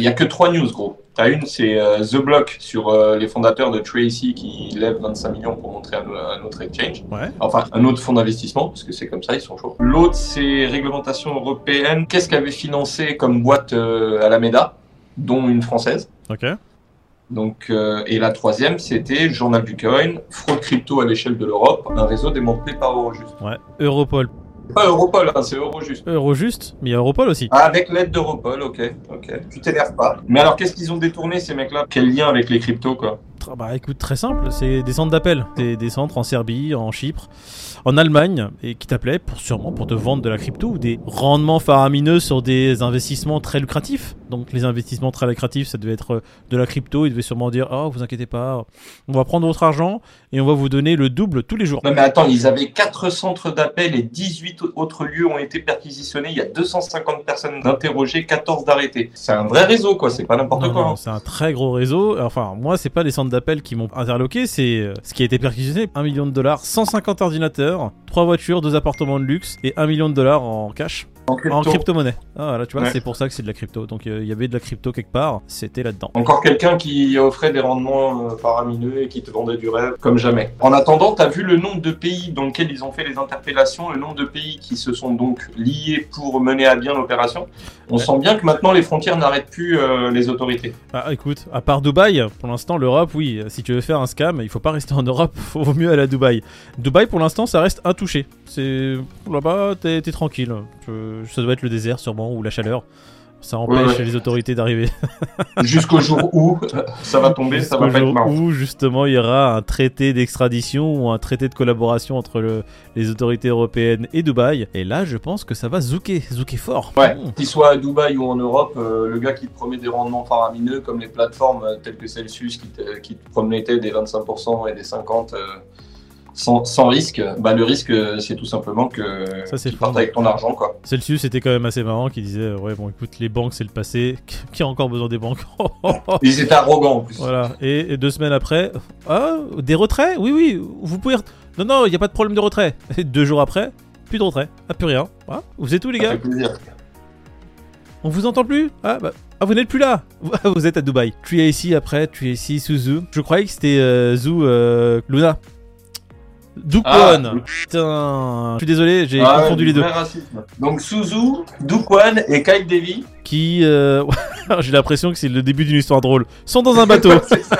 Il y a que trois news, gros. T'as une, c'est euh, The Block sur euh, les fondateurs de Tracy qui lèvent 25 millions pour montrer un, un autre exchange. Ouais. Enfin, un autre fonds d'investissement, parce que c'est comme ça, ils sont chauds. L'autre, c'est réglementation européenne. Qu'est-ce qu'avait financé comme boîte euh, Alameda, dont une française? Ok. donc, et la troisième, c'était Journal du Coin, fraude crypto à l'échelle de l'Europe, un réseau démantelé par Eurojust. Ouais. Europol. Pas Europol, hein, c'est Eurojust. Eurojust, mais il y a Europol aussi. Ah, avec l'aide d'Europol, ok, ok. Tu t'énerves pas. Mais alors, qu'est-ce qu'ils ont détourné ces mecs-là? Quel lien avec les cryptos, quoi? Bah écoute, très simple, c'est des centres d'appel. Des centres en Serbie, en Chypre, en Allemagne, et qui t'appelaient pour, sûrement pour te vendre de la crypto ou des rendements faramineux sur des investissements très lucratifs. Donc les investissements très lucratifs, ça devait être euh, de la crypto. Ils devaient sûrement dire Oh, vous inquiétez pas, on va prendre votre argent et on va vous donner le double tous les jours. Non, mais attends, ils avaient 4 centres d'appel et 18 autres lieux ont été perquisitionnés. Il y a 250 personnes interrogées, 14 d'arrêtés. C'est un vrai réseau, quoi, c'est pas n'importe quoi. non, hein. c'est un très gros réseau. Enfin, moi, c'est pas les centres d'appel qui m'ont interloqué, c'est euh, ce qui a été perquisitionné 1 million de dollars, 150 ordinateurs, 3 voitures, 2 appartements de luxe et 1 million de dollars en cash, En crypto. en crypto-monnaie. Ah, voilà, tu vois, Ouais. c'est pour ça que c'est de la crypto. Donc, euh, il y avait de la crypto quelque part, c'était là-dedans. Encore quelqu'un qui offrait des rendements euh, faramineux et qui te vendait du rêve comme jamais. En attendant, tu as vu le nombre de pays dans lesquels ils ont fait les interpellations, le nombre de pays qui se sont donc liés pour mener à bien l'opération. On Ouais. sent bien que maintenant les frontières n'arrêtent plus euh, les autorités. Ah, écoute, à part Dubaï, pour l'instant, l'Europe, oui, si tu veux faire un scam, il faut pas rester en Europe, vaut mieux aller à Dubaï. Dubaï, pour l'instant, ça reste intouché. C'est là-bas, t'es tranquille. Je- Ça doit être le désert, sûrement, ou la chaleur. Ça empêche ouais. les autorités d'arriver. Jusqu'au jour où ça va tomber, ça va pas être jour marrant. où justement il y aura un traité d'extradition ou un traité de collaboration entre le- les autorités européennes et Dubaï. Et là, je pense que ça va zouker, zouker fort. Ouais, Mmh. qu'il soit à Dubaï ou en Europe, euh, le gars qui te promet des rendements faramineux, comme les plateformes euh, telles que Celsius qui te, qui te promettaient des 25% et des 50% euh, sans, sans risque, bah, le risque, c'est tout simplement que tu partes avec ton argent. Quoi. Celsius était quand même assez marrant qui disait ouais bon écoute les banques c'est le passé qui a encore besoin des banques? Ils étaient arrogants en plus. voilà et, et deux semaines après ah des retraits? Oui oui vous pouvez non non il y a pas de problème de retrait et deux jours après plus de retrait ah plus rien ah, vous êtes où les gars? On vous entend plus? Ah, bah, ah, vous n'êtes plus là Vous êtes à Dubaï. Tu es ici après, tu es ici sous Zoo. Je croyais que c'était euh, Zoo euh, Luna. Dukwon Ah, Putain Je suis désolé, j'ai Ah, confondu les deux. racisme. Donc Suzu, Dukwan et Kyle Davy. Qui... euh, j'ai l'impression que c'est le début d'une histoire drôle. Sont dans un bateau. c'est ça.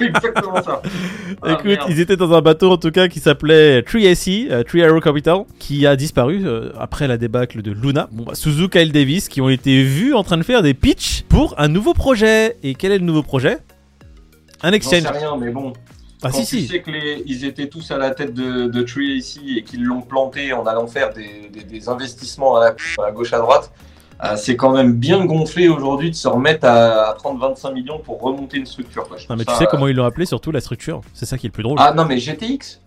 Exactement ça. Ah, Écoute, merde. ils étaient dans un bateau en tout cas qui s'appelait Tree AC, euh, Tree Arrow Capital, qui a disparu euh, après la débâcle de Luna. Bon, bah, Suzu, Kyle Davis, qui ont été vus en train de faire des pitchs pour un nouveau projet. Et quel est le nouveau projet? Un exchange. rien, mais bon. Ah Quand si tu si. sais que les, ils étaient tous à la tête de, de Tree ici et qu'ils l'ont planté en allant faire des, des- des investissements à, la, à gauche à droite, euh, c'est quand même bien gonflé aujourd'hui de se remettre à, à prendre 25 millions pour remonter une structure. Quoi. Non mais tu sais euh, comment ils l'ont appelé surtout la structure? C'est ça qui est le plus drôle. Ah non, mais GTX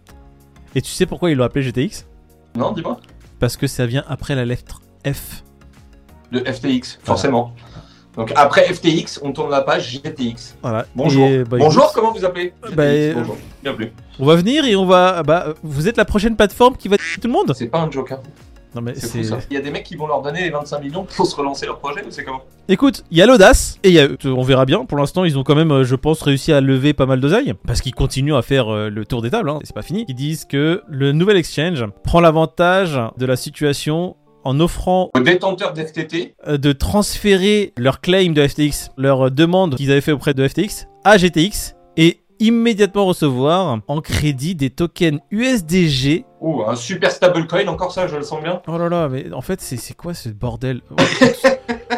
Et tu sais pourquoi ils l'ont appelé GTX Non, dis-moi. Parce que ça vient après la lettre F. De FTX, forcément. Donc après FTX, on tourne la page GTX. Voilà. Bonjour. Et, bah, Bonjour, écoute, comment vous appelez Bah, GTX, euh, bonjour. Bienvenue. On va venir et on va. Bah, vous êtes la prochaine plateforme qui va tout le monde? C'est pas un joker. Non mais C'est. Il y a des mecs qui vont leur donner les 25 millions pour se relancer leur projet ou c'est comment? Écoute, il y a l'audace et il y a. On verra bien. Pour l'instant, ils ont quand même, euh, je pense, réussi à lever pas mal d'oseille parce qu'ils continuent à faire euh, le tour des tables. Hein. C'est pas fini. Ils disent que le nouvel exchange prend l'avantage de la situation en offrant Aux détenteurs d'FTT, euh, de transférer leur claim de FTX, leur demande qu'ils avaient fait auprès de FTX à GTX et immédiatement recevoir en crédit des tokens USDG. ou un super stablecoin, encore ça, je le sens bien. Oh là là, mais en fait, c'est c'est quoi ce bordel?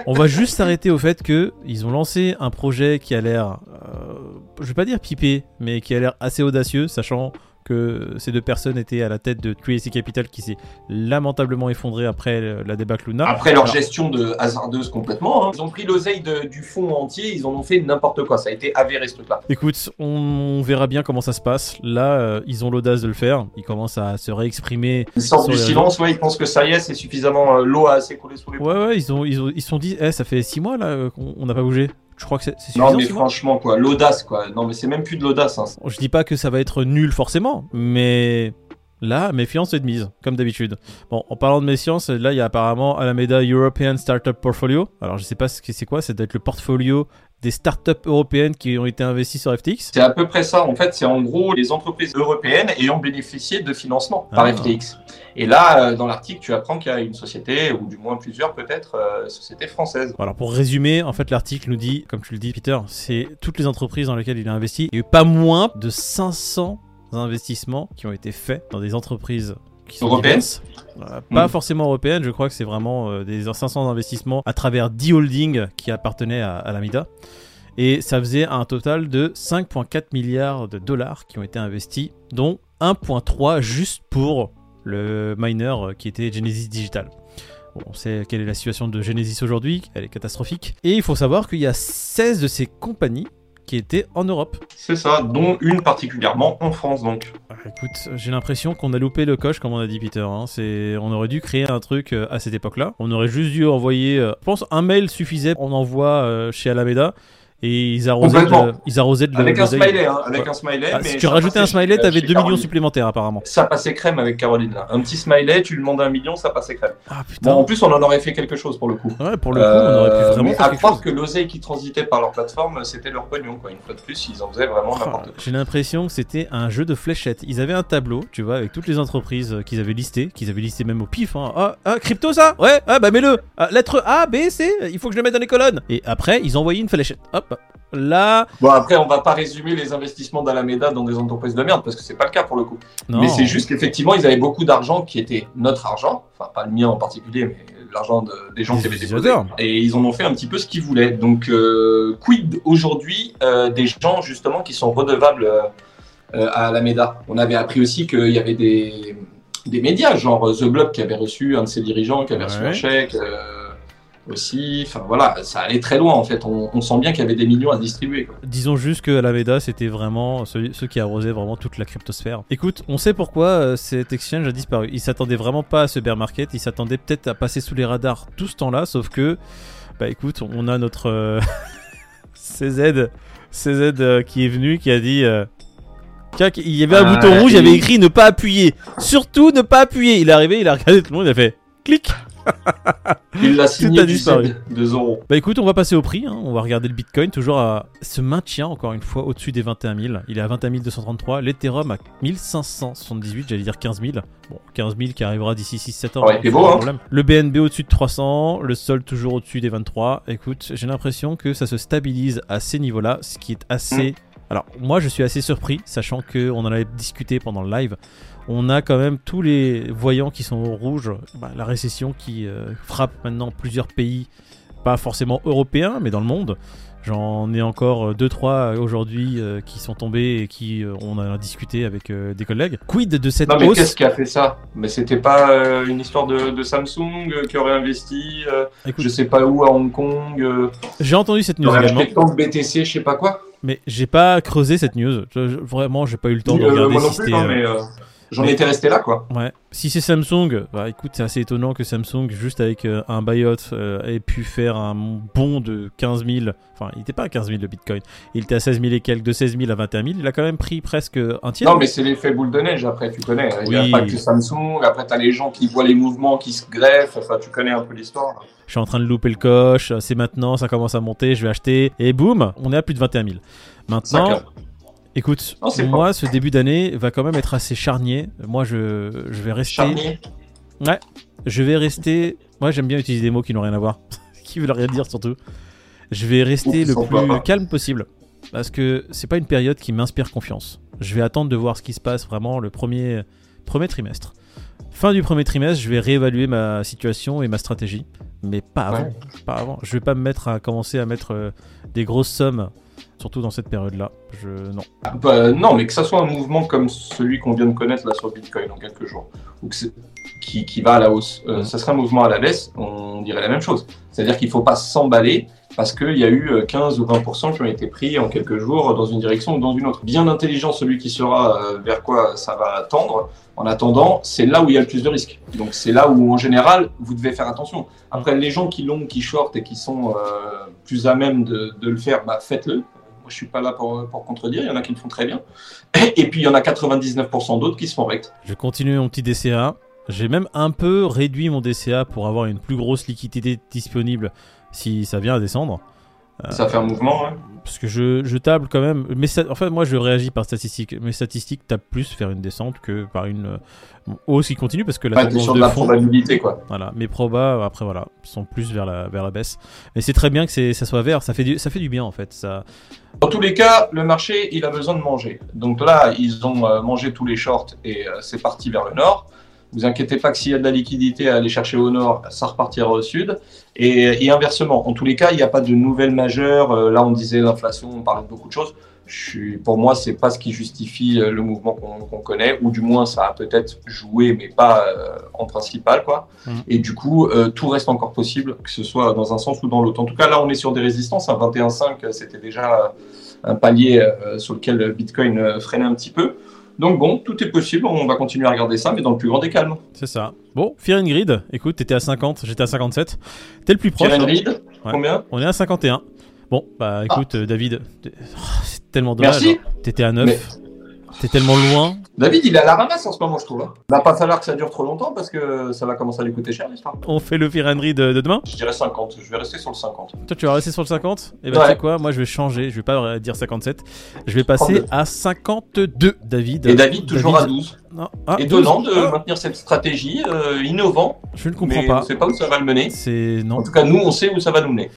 On va juste s'arrêter au fait que ils ont lancé un projet qui a l'air, euh, je vais pas dire pipé, mais qui a l'air assez audacieux, sachant que ces deux personnes étaient à la tête de 3AC Capital qui s'est lamentablement effondré après euh, la débâcle Luna. Après leur Alors, gestion de hasardeuse complètement, hein. ils ont pris l'oseille du fonds entier, ils en ont fait n'importe quoi. Ça a été avéré ce truc-là. Écoute, on verra bien comment ça se passe. Là, euh, ils ont l'audace de le faire. Ils commencent à se réexprimer. Ils sortent du silence, ouais, ils pensent que ça y est, c'est suffisamment euh, l'eau a assez coulé sous les. Ouais, ouais, ils ont, ils ont, ils se sont dit, eh, ça fait 6 mois là euh, qu'on on n'a pas bougé. Je crois que c'est suffisant. Non mais franchement quoi, l'audace quoi. Non mais c'est même plus de l'audace. Hein. Je dis pas que ça va être nul forcément, mais Là, méfiance est de mise, comme d'habitude. Bon, en parlant de méfiance, là, il y a apparemment Alameda European Startup Portfolio. Alors, je sais pas ce que c'est quoi, c'est d'être le portfolio des startups européennes qui ont été investies sur FTX. C'est à peu près ça. En fait, c'est en gros les entreprises européennes ayant bénéficié de financement par Ah. FTX. Et là, euh, dans l'article, tu apprends qu'il y a une société, ou du moins plusieurs peut-être, euh, sociétés françaises. Alors pour résumer, en fait l'article nous dit, comme tu le dis Peter, c'est toutes les entreprises dans lesquelles il a investi. Il y a eu pas moins de 500 investissements qui ont été faits dans des entreprises qui sont Européennes diverses. Euh, pas forcément européennes, je crois que c'est vraiment euh, des 500 investissements à travers 10 holdings qui appartenaient à, à l'Amida. Et ça faisait un total de 5,4 milliards de dollars qui ont été investis, dont 1,3 juste pour le miner qui était Genesis Digital. Bon, on sait quelle est la situation de Genesis aujourd'hui, elle est catastrophique. Et il faut savoir qu'il y a 16 de ces compagnies qui étaient en Europe. C'est ça, dont une particulièrement en France donc. Ah, écoute, j'ai l'impression qu'on a loupé le coche, comme on a dit Peter. hein. C'est, on aurait dû créer un truc euh, à cette époque-là. On aurait juste dû envoyer, euh, je pense, un mail suffisait. On envoie euh, chez Alameda et ils arrosaient, de, ils arrosaient de Avec un smiley, hein, avec Ouais. un smiley. Ah, mais si tu rajoutais un smiley, t'avais chez 2 millions supplémentaires apparemment. Ça passait crème avec Caroline là. Un petit smiley, tu lui demandais un million, ça passait crème. Ah putain. Bon, en plus, on en aurait fait quelque chose pour le coup. Ouais, pour le coup, on aurait pu Euh, vraiment mais faire à quelque croire chose. que l'oseille qui transitait par leur plateforme, c'était leur pognon, quoi. Une fois de plus, ils en faisaient vraiment Ah, n'importe quoi. J'ai l'impression que c'était un jeu de fléchettes. Ils avaient un tableau, tu vois, avec toutes les entreprises euh, qu'ils avaient listées, qu'ils avaient listées même au pif. Hein. Ah, ah, crypto ça? Ouais, ah bah mets-le. Ah, lettre A, B, C, il faut que je le mette dans les colonnes. Et après, ils envoyaient une fléchette. Hop, là. Bon, après, on va pas résumer les investissements d'Alameda dans des entreprises de merde, parce que c'est pas le cas pour le coup. Non. Mais c'est juste qu'effectivement, ils avaient beaucoup d'argent qui était notre argent, enfin pas le mien en particulier, mais l'argent de- des gens Des qui avaient déposé. Et ils en ont fait un petit peu ce qu'ils voulaient. Donc, euh, quid aujourd'hui euh, des gens justement qui sont redevables euh, euh, à Alameda? On avait appris aussi qu'il y avait des, des médias, genre The Blob qui avait reçu un de ses dirigeants, qui avait reçu un chèque. Aussi, enfin voilà, ça allait très loin en fait. On, on sent bien qu'il y avait des millions à distribuer. Quoi. Disons juste que Alameda, c'était vraiment ceux, ceux qui arrosaient vraiment toute la cryptosphère. Écoute, on sait pourquoi euh, cet exchange a disparu. Ils s'attendaient vraiment pas à ce bear market. Ils s'attendaient peut-être à passer sous les radars tout ce temps-là, sauf que, bah écoute, on a notre euh, CZ, CZ euh, qui est venu, qui a dit. euh, Tiens, il y avait un Ah, bouton rouge, il y avait écrit ne pas appuyer. Surtout ne pas appuyer. Il est arrivé, il a regardé tout le monde, il a fait clic. Il l'a a signé du disparu. CED de Zoro. Bah écoute, on va passer au prix. hein. On va regarder le Bitcoin toujours à se maintient encore une fois au-dessus des 21 000. Il est à 21 233. L'Ethereum à 1578, j'allais dire 15 000. Bon, 15 000 qui arrivera d'ici 6-7 ans. Ouais, hein, beau, hein. Le BNB au-dessus de 300. Le Sol toujours au-dessus des 23. Écoute, j'ai l'impression que ça se stabilise à ces niveaux-là, ce qui est assez. Alors, moi, je suis assez surpris, sachant qu'on en avait discuté pendant le live. On a quand même tous les voyants qui sont au rouge. Bah, la récession qui euh, frappe maintenant plusieurs pays, pas forcément européens, mais dans le monde. J'en ai encore 2-3 aujourd'hui euh, qui sont tombés et qui euh, on a discuté avec euh, des collègues. Quid de cette Non mais hausse qu'est-ce qui a fait ça? Mais c'était pas euh, une histoire de, de Samsung euh, qui aurait investi, euh, Écoute, je sais pas où à Hong Kong, euh, J'ai entendu cette news également, tant de BTC, je sais pas quoi. mais j'ai pas creusé cette news. Je- je- vraiment, j'ai pas eu le temps de Euh, regarder si c'était. J'en étais resté là quoi. Ouais. Si c'est Samsung, bah écoute, c'est assez étonnant que Samsung, juste avec euh, un buyout, euh, ait pu faire un bond de 15 000. Enfin, il était pas à 15 000 le Bitcoin. Il était à 16 000 et quelques, de 16 000 à 21 000. Il a quand même pris presque un tiers. Non mais c'est l'effet boule de neige après, tu connais. Il n'y Oui. a pas que Samsung, après t'as les gens qui voient les mouvements qui se greffent, enfin tu connais un peu l'histoire. Je suis en train de louper le coche. C'est maintenant, ça commence à monter. Je vais acheter. Et boum, on est à plus de 21 000. Maintenant. Écoute, Non, moi, ce début d'année va quand même être assez charnier. Moi, je, je vais rester. Charnier. Je vais rester. Moi, j'aime bien utiliser des mots qui n'ont rien à voir, qui veulent rien dire surtout. Je vais rester le plus calme possible parce que c'est pas une période qui m'inspire confiance. Je vais attendre de voir ce qui se passe vraiment le premier premier trimestre. Fin du premier trimestre, je vais réévaluer ma situation et ma stratégie, mais pas avant. Ouais. Pas avant. Je vais pas me mettre à commencer à mettre euh, des grosses sommes, surtout dans cette période-là. Je non. Ah, bah, non, mais que ça soit un mouvement comme celui qu'on vient de connaître là sur Bitcoin en quelques jours, ou que qui, qui va à la hausse, euh, ça serait un mouvement à la baisse, on dirait la même chose. C'est-à-dire qu'il faut pas s'emballer parce qu'il y a eu euh, 15 ou 20% qui ont été pris en quelques jours dans une direction ou dans une autre. Bien intelligent celui qui saura euh, vers quoi ça va tendre. En attendant, c'est là où il y a le de risques. Donc c'est là où en général vous devez faire attention. Après les gens qui l'ont, qui shortent et qui sont euh, plus à même de, le faire, bah, faites-le. Moi je suis pas là pour, pour contredire, il y en a qui le font très bien. Et, puis il y en a 99% d'autres qui se font rects. Je continue mon petit DCA. J'ai même un peu réduit mon DCA pour avoir une plus grosse liquidité disponible si ça vient à descendre. Ça fait un mouvement, ouais. Parce que je, je table quand même. Mais en fait, moi, je réagis par statistiques. Mes statistiques tapent plus faire une descente que par une euh, hausse qui continue parce que la ouais, sur de, la probabilité, quoi. Voilà. Mes probas, après, voilà, sont plus vers la, vers la baisse. Mais c'est très bien que ça soit vert. Ça fait, du, ça fait du bien, en fait. Ça... Dans tous les cas, le marché, il a besoin de manger. Donc là, ils ont euh, mangé tous les shorts et euh, c'est parti vers le nord. Vous inquiétez pas que s'il y a de la liquidité à aller chercher au nord, ça repartira au sud. Et, inversement, en tous les cas, il n'y a pas de nouvelles majeures. Euh, là, on disait l'inflation, on parlait de beaucoup de choses. Je suis, pour moi, c'est pas ce qui justifie euh, le mouvement qu'on connaît, ou du moins ça a peut-être joué, mais pas euh, en principal, quoi. Mmh. Et du coup, tout reste encore possible, que ce soit dans un sens ou dans l'autre. En tout cas, là, on est sur des résistances. Un 21,5, c'était déjà un palier sur lequel Bitcoin freinait un petit peu. Donc bon, tout est possible, on va continuer à regarder ça, mais dans le plus grand des calmes. C'est ça. Bon, Fear Grid, écoute, t'étais à 50, j'étais à 57. T'es le plus proche. Fear Grid, combien On est à 51. Bon, bah écoute, ah. David, oh, c'est tellement dommage. Merci. T'étais à 9. T'es tellement loin. David, il est à la ramasse en ce moment, je trouve. Hein. Il va pas falloir que ça dure trop longtemps parce que ça va commencer à lui coûter cher l'histoire. On fait le Fear de, de, demain? Je dirais 50. Je vais rester sur le 50. Toi, tu vas rester sur le 50 Et bah, tu sais quoi? Moi, je vais changer. Je vais pas dire 57. Je vais passer à 52, David. Et David, toujours à 12. Non. Ah, Étonnant de ah. maintenir cette stratégie, euh, innovant. Je ne comprends pas. On sait pas où ça va le mener. C'est non. En tout cas, nous, on sait où ça va nous mener.